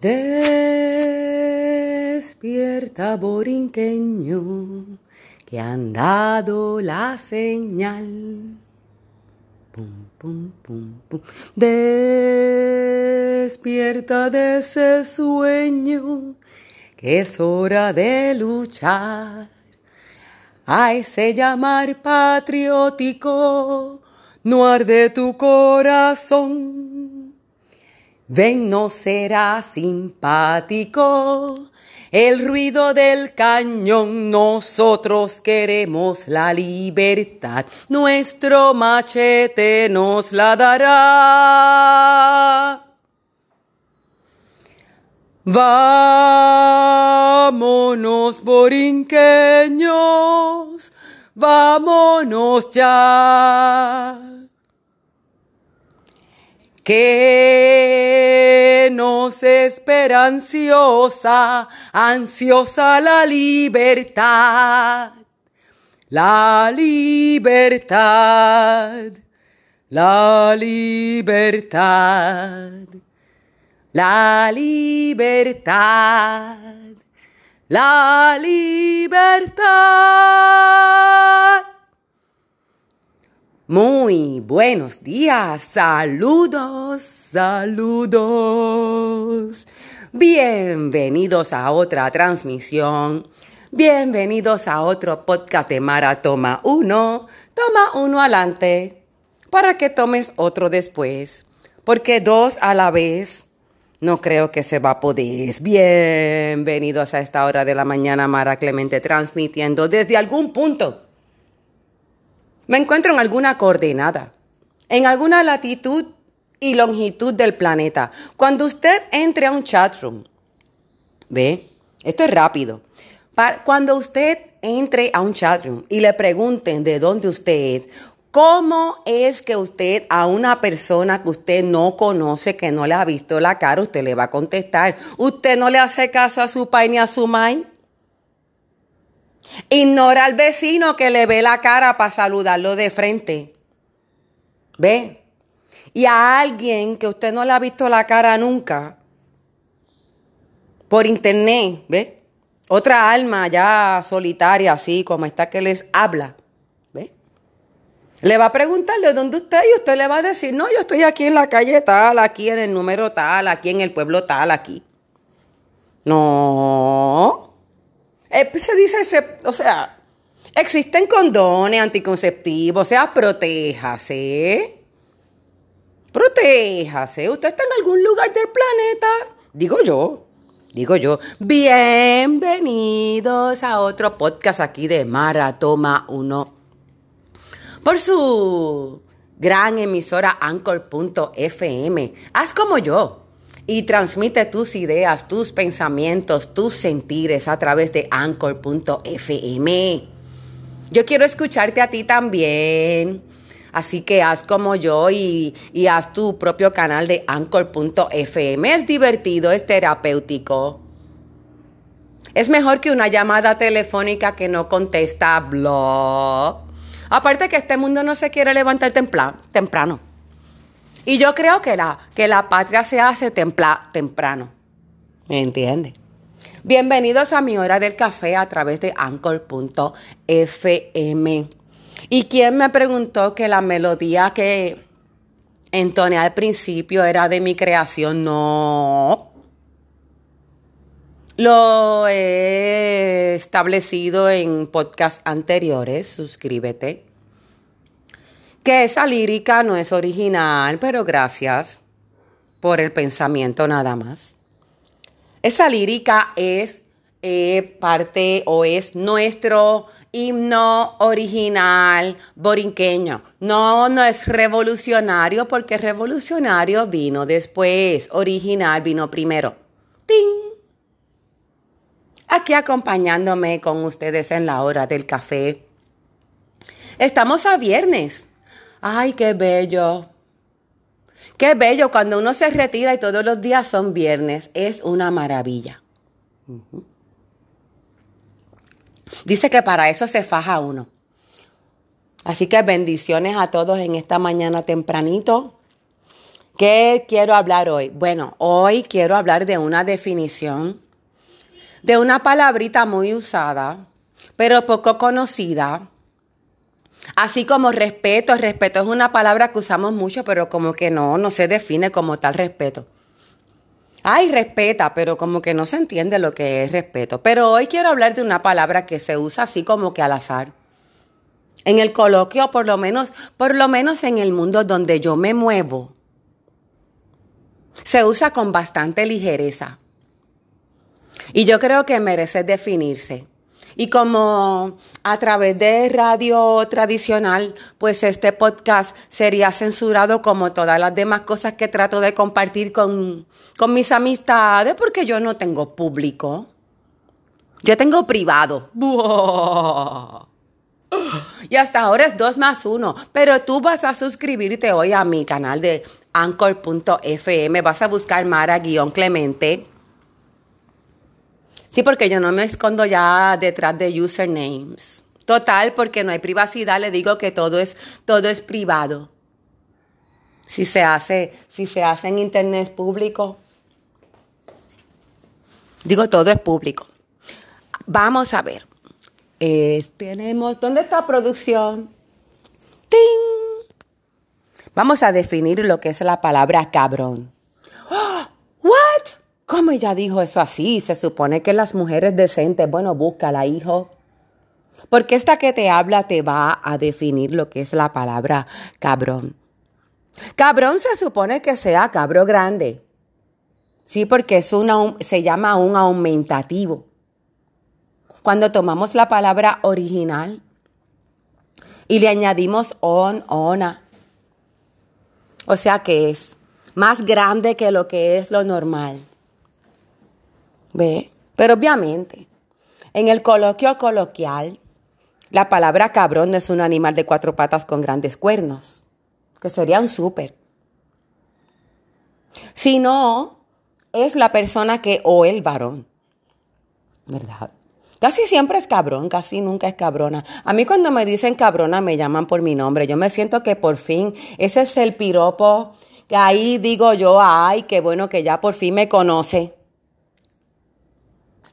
Despierta, borinqueño, que han dado la señal. Pum, pum, pum, pum. Despierta de ese sueño, que es hora de luchar. A ese llamar patriótico, no arde tu corazón. Ven, no será simpático el ruido del cañón. Nosotros queremos la libertad. Nuestro machete nos la dará. Vámonos, borinqueños. Vámonos ya que nos espera ansiosa, ansiosa la libertad, la libertad, la libertad, la libertad, la libertad. Muy buenos días, saludos, saludos. Bienvenidos a otra transmisión. Bienvenidos a otro podcast de Mara Toma 1. Toma uno adelante para que tomes otro después. Porque dos a la vez no creo que se va a poder. Bienvenidos a esta hora de la mañana, Mara Clemente, transmitiendo desde algún punto me encuentro en alguna coordenada, en alguna latitud y longitud del planeta. Cuando usted entre a un chatroom, ¿ve? Esto es rápido. Cuando usted entre a un chatroom y le pregunten de dónde usted ¿Cómo es que usted a una persona que usted no conoce, que no le ha visto la cara, usted le va a contestar? ¿Usted no le hace caso a su pai ni a su mai? Ignora al vecino que le ve la cara para saludarlo de frente. ¿Ve? Y a alguien que usted no le ha visto la cara nunca, por internet, ¿ve? Otra alma ya solitaria, así como esta que les habla, ¿ve? Le va a preguntar de dónde usted y usted le va a decir, no, yo estoy aquí en la calle tal, aquí en el número tal, aquí en el pueblo tal, aquí. No. Dice, o sea, existen condones anticonceptivos, o sea, protéjase. Protéjase. Usted está en algún lugar del planeta. Digo yo. Digo yo. Bienvenidos a otro podcast aquí de Maratoma 1. Por su gran emisora Anchor.fm. Haz como yo y transmite tus ideas, tus pensamientos, tus sentires a través de anchor.fm. Yo quiero escucharte a ti también. Así que haz como yo y, haz tu propio canal de anchor.fm. Es divertido, es terapéutico. Es mejor que una llamada telefónica que no contesta blog. Aparte que este mundo no se quiere levantar temprano. Y yo creo que la, que la patria se hace temprano. ¿Me entiende? Bienvenidos a mi hora del café a través de anchor.fm. ¿Y quién me preguntó que la melodía que entoné al principio era de mi creación? No. Lo he establecido en podcasts anteriores. Suscríbete que esa lírica no es original, pero gracias por el pensamiento nada más. Esa lírica es eh, parte o es nuestro himno original borinqueño. No, no es revolucionario porque revolucionario vino después, original vino primero. ¡Ting! Aquí acompañándome con ustedes en la hora del café. Estamos a viernes. Ay, qué bello. Qué bello cuando uno se retira y todos los días son viernes. Es una maravilla. Dice que para eso se faja uno. Así que bendiciones a todos en esta mañana tempranito. ¿Qué quiero hablar hoy? Bueno, hoy quiero hablar de una definición, de una palabrita muy usada, pero poco conocida. Así como respeto, respeto es una palabra que usamos mucho, pero como que no, no se define como tal respeto. Ay, respeta, pero como que no se entiende lo que es respeto. Pero hoy quiero hablar de una palabra que se usa así como que al azar. En el coloquio, por lo menos, por lo menos en el mundo donde yo me muevo, se usa con bastante ligereza. Y yo creo que merece definirse. Y como a través de radio tradicional, pues este podcast sería censurado como todas las demás cosas que trato de compartir con, con mis amistades, porque yo no tengo público. Yo tengo privado. Y hasta ahora es 2 más 1. Pero tú vas a suscribirte hoy a mi canal de anchor.fm. Vas a buscar Mara-Clemente. Sí, porque yo no me escondo ya detrás de usernames. Total, porque no hay privacidad, le digo que todo es, todo es privado. Si se hace, si se hace en internet público. Digo, todo es público. Vamos a ver. Eh, tenemos, ¿dónde está producción? ¡Ting! Vamos a definir lo que es la palabra cabrón. ¿Cómo ella dijo eso así? Se supone que las mujeres decentes, bueno, búscala, hijo. Porque esta que te habla te va a definir lo que es la palabra cabrón. Cabrón se supone que sea cabro grande. Sí, porque es una, se llama un aumentativo. Cuando tomamos la palabra original y le añadimos on, ona. O sea que es más grande que lo que es lo normal. ¿Ve? Pero obviamente, en el coloquio coloquial, la palabra cabrón es un animal de cuatro patas con grandes cuernos, que sería un súper. Si no, es la persona que o el varón, ¿verdad? Casi siempre es cabrón, casi nunca es cabrona. A mí cuando me dicen cabrona me llaman por mi nombre. Yo me siento que por fin ese es el piropo que ahí digo yo, ay, qué bueno que ya por fin me conoce.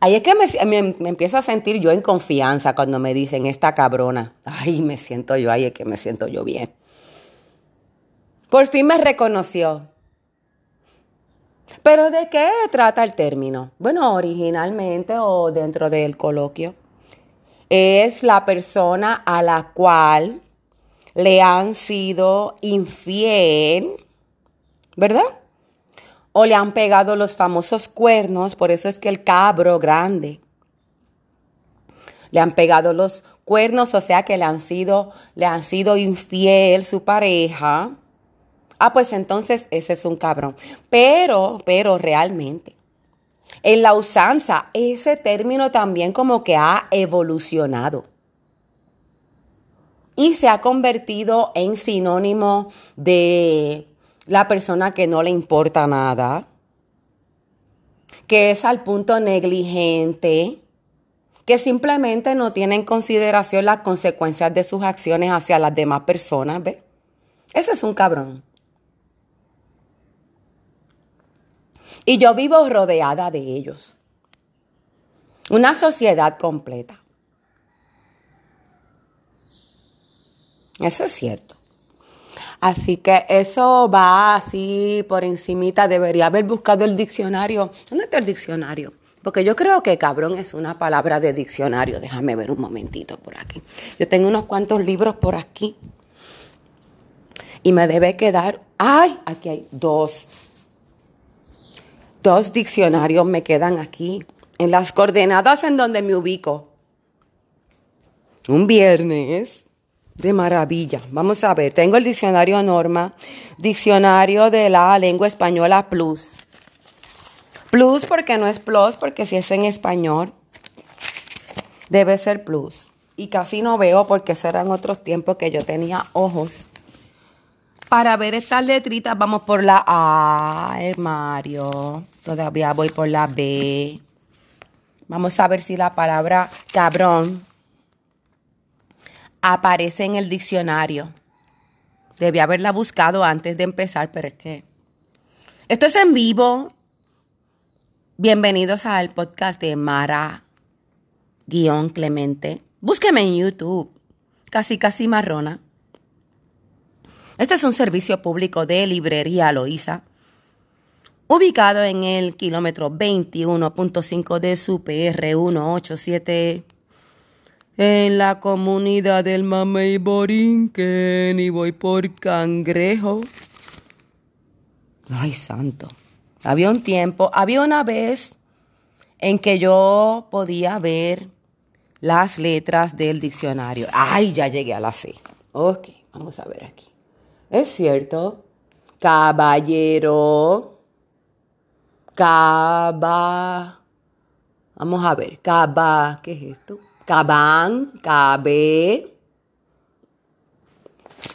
Ahí es que me, me, empiezo a sentir yo en confianza cuando me dicen esta cabrona. Ay, me siento yo, ahí es que me siento yo bien. Por fin me reconoció. Pero ¿de qué trata el término? Bueno, originalmente o dentro del coloquio, es la persona a la cual le han sido infiel, ¿verdad? O le han pegado los famosos cuernos, por eso es que el cabro grande. Le han pegado los cuernos, o sea que le han sido, le han sido infiel su pareja Ah, pues entonces ese es un cabrón. Pero, pero realmente, en la usanza, ese término también como que ha evolucionado. Y se ha convertido en sinónimo de la persona que no le importa nada, que es al punto negligente, que simplemente no tiene en consideración las consecuencias de sus acciones hacia las demás personas, ¿ves? Ese es un cabrón. Y yo vivo rodeada de ellos. Una sociedad completa. Eso es cierto. Así que eso va así por encimita. Debería haber buscado el diccionario. ¿Dónde está el diccionario? Porque yo creo que cabrón es una palabra de diccionario. Déjame ver un momentito por aquí. Yo tengo unos cuantos libros por aquí. Y me debe quedar... ¡Ay! Aquí hay dos. Dos diccionarios me quedan aquí, en las coordenadas en donde me ubico. Un viernes de maravilla. Vamos a ver, tengo el diccionario Norma, diccionario de la lengua española Plus. Plus porque no es plus, porque si es en español, debe ser plus. Y casi no veo porque eso eran otros tiempos que yo tenía ojos para ver estas letritas vamos por la A, Mario. Todavía voy por la B. Vamos a ver si la palabra cabrón aparece en el diccionario. Debí haberla buscado antes de empezar, pero es que Esto es en vivo. Bienvenidos al podcast de Mara guion Clemente. Búsqueme en YouTube. Casi casi marrona. Este es un servicio público de librería Loíza, ubicado en el kilómetro 21.5 de su PR 187 en la comunidad del Mamey Borinquen y voy por Cangrejo. Ay, santo. Había un tiempo, había una vez en que yo podía ver las letras del diccionario. Ay, ya llegué a la C. Ok, vamos a ver aquí. Es cierto. Caballero. Caba. Vamos a ver. Caba. ¿Qué es esto? Cabán. Cabe.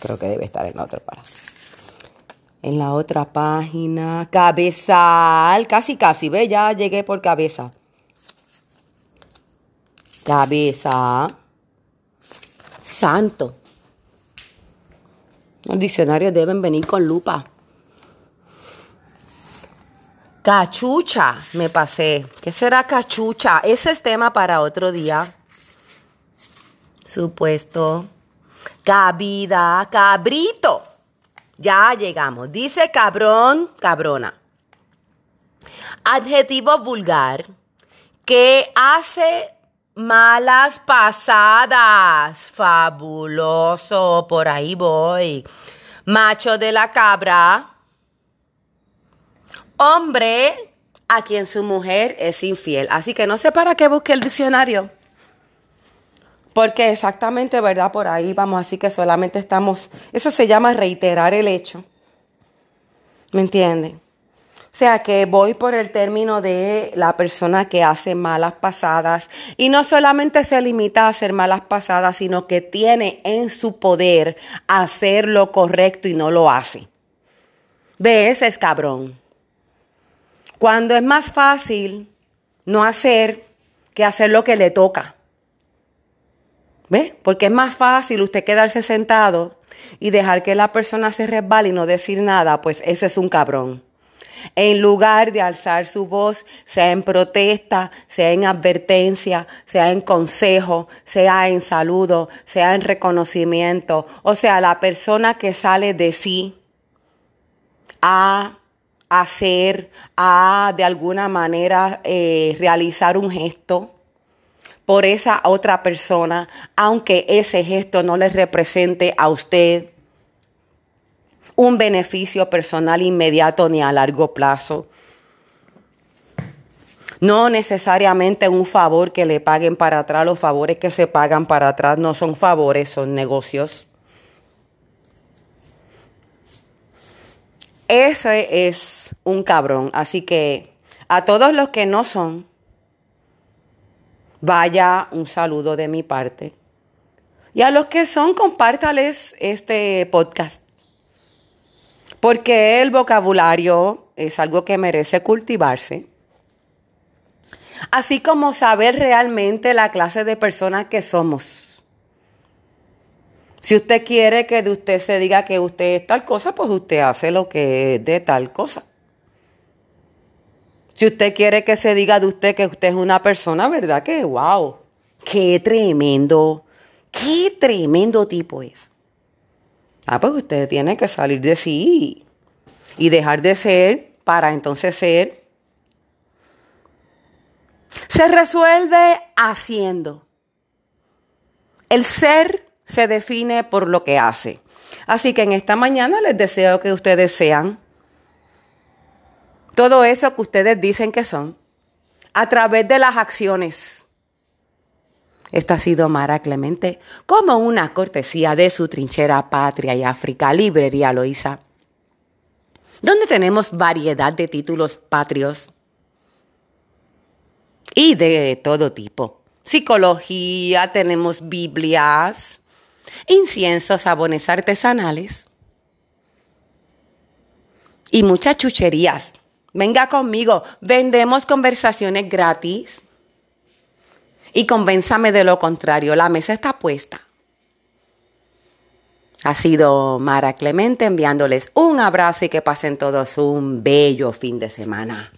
Creo que debe estar en la otra parte. En la otra página. Cabezal. Casi, casi. Ve, ya llegué por cabeza. Cabeza. Santo. Los diccionarios deben venir con lupa. Cachucha, me pasé. ¿Qué será cachucha? Ese es tema para otro día. Supuesto. Cabida, cabrito. Ya llegamos. Dice cabrón, cabrona. Adjetivo vulgar que hace Malas pasadas. Fabuloso. Por ahí voy. Macho de la cabra. Hombre a quien su mujer es infiel. Así que no sé para qué busque el diccionario. Porque exactamente, ¿verdad? Por ahí vamos. Así que solamente estamos... Eso se llama reiterar el hecho. ¿Me entienden? O sea que voy por el término de la persona que hace malas pasadas y no solamente se limita a hacer malas pasadas, sino que tiene en su poder hacer lo correcto y no lo hace. Ve, ese es cabrón. Cuando es más fácil no hacer que hacer lo que le toca. ¿Ve? Porque es más fácil usted quedarse sentado y dejar que la persona se resbale y no decir nada, pues ese es un cabrón en lugar de alzar su voz, sea en protesta, sea en advertencia, sea en consejo, sea en saludo, sea en reconocimiento, o sea, la persona que sale de sí a hacer, a de alguna manera eh, realizar un gesto por esa otra persona, aunque ese gesto no le represente a usted un beneficio personal inmediato ni a largo plazo. No necesariamente un favor que le paguen para atrás. Los favores que se pagan para atrás no son favores, son negocios. Ese es un cabrón. Así que a todos los que no son, vaya un saludo de mi parte. Y a los que son, compártales este podcast porque el vocabulario es algo que merece cultivarse. Así como saber realmente la clase de personas que somos. Si usted quiere que de usted se diga que usted es tal cosa, pues usted hace lo que es de tal cosa. Si usted quiere que se diga de usted que usted es una persona, ¿verdad? Que wow, qué tremendo, qué tremendo tipo es. Ah, pues usted tiene que salir de sí y dejar de ser para entonces ser. Se resuelve haciendo. El ser se define por lo que hace. Así que en esta mañana les deseo que ustedes sean todo eso que ustedes dicen que son a través de las acciones esta ha sido Mara Clemente como una cortesía de su trinchera Patria y África, Librería Loíza, donde tenemos variedad de títulos patrios y de todo tipo. Psicología, tenemos Biblias, inciensos, sabones artesanales y muchas chucherías. Venga conmigo, vendemos conversaciones gratis y convénzame de lo contrario. La mesa está puesta. Ha sido Mara Clemente enviándoles un abrazo y que pasen todos un bello fin de semana.